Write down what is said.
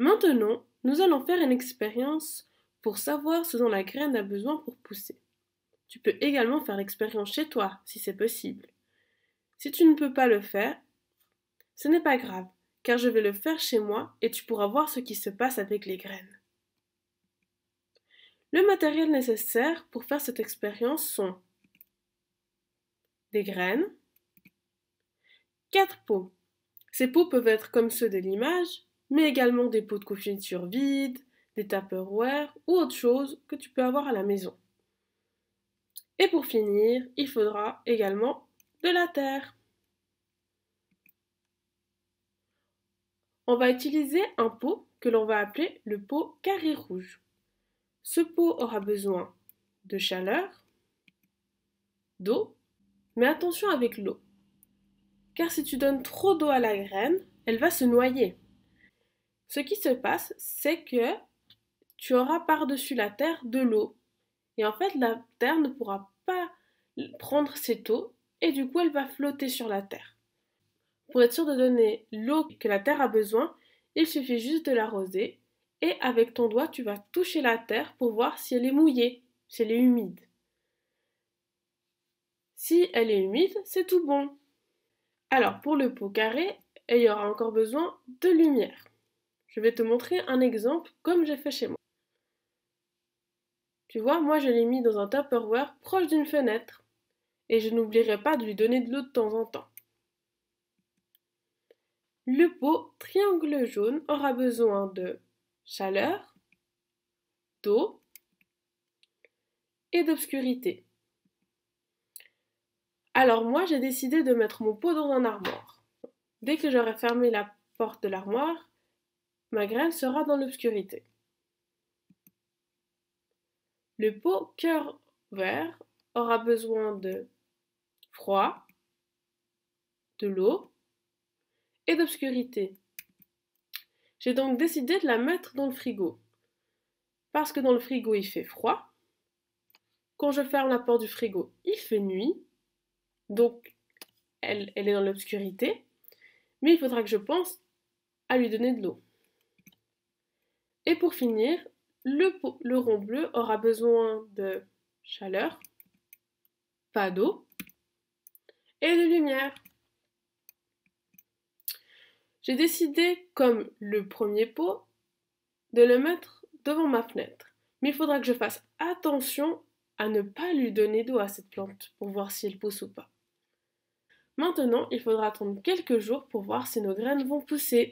Maintenant, nous allons faire une expérience pour savoir ce dont la graine a besoin pour pousser. Tu peux également faire l'expérience chez toi, si c'est possible. Si tu ne peux pas le faire, ce n'est pas grave, car je vais le faire chez moi et tu pourras voir ce qui se passe avec les graines. Le matériel nécessaire pour faire cette expérience sont des graines, quatre pots. Ces pots peuvent être comme ceux de l'image, mais également des pots de confiture vides, des tupperware ou autre chose que tu peux avoir à la maison. Et pour finir, il faudra également de la terre. On va utiliser un pot que l'on va appeler le pot carré rouge. Ce pot aura besoin de chaleur, d'eau, mais attention avec l'eau. Car si tu donnes trop d'eau à la graine, elle va se noyer. Ce qui se passe, c'est que tu auras par-dessus la terre de l'eau. Et en fait, la terre ne pourra pas prendre cette eau et du coup, elle va flotter sur la terre. Pour être sûr de donner l'eau que la terre a besoin, il suffit juste de l'arroser et avec ton doigt, tu vas toucher la terre pour voir si elle est mouillée, si elle est humide. Si elle est humide, c'est tout bon. Alors pour le pot carré, il y aura encore besoin de lumière. Je vais te montrer un exemple comme j'ai fait chez moi. Tu vois, moi je l'ai mis dans un Tupperware proche d'une fenêtre et je n'oublierai pas de lui donner de l'eau de temps en temps. Le pot triangle jaune aura besoin de chaleur, d'eau et d'obscurité. Alors moi, j'ai décidé de mettre mon pot dans un armoire. Dès que j'aurai fermé la porte de l'armoire, ma graine sera dans l'obscurité. Le pot cœur vert aura besoin de froid, de l'eau et d'obscurité. J'ai donc décidé de la mettre dans le frigo. Parce que dans le frigo, il fait froid. Quand je ferme la porte du frigo, il fait nuit. Donc, elle, elle est dans l'obscurité. Mais il faudra que je pense à lui donner de l'eau. Et pour finir, le, rond bleu aura besoin de chaleur, pas d'eau et de lumière. J'ai décidé, comme le premier pot, de le mettre devant ma fenêtre. Mais il faudra que je fasse attention à ne pas lui donner d'eau à cette plante pour voir si elle pousse ou pas. Maintenant, il faudra attendre quelques jours pour voir si nos graines vont pousser.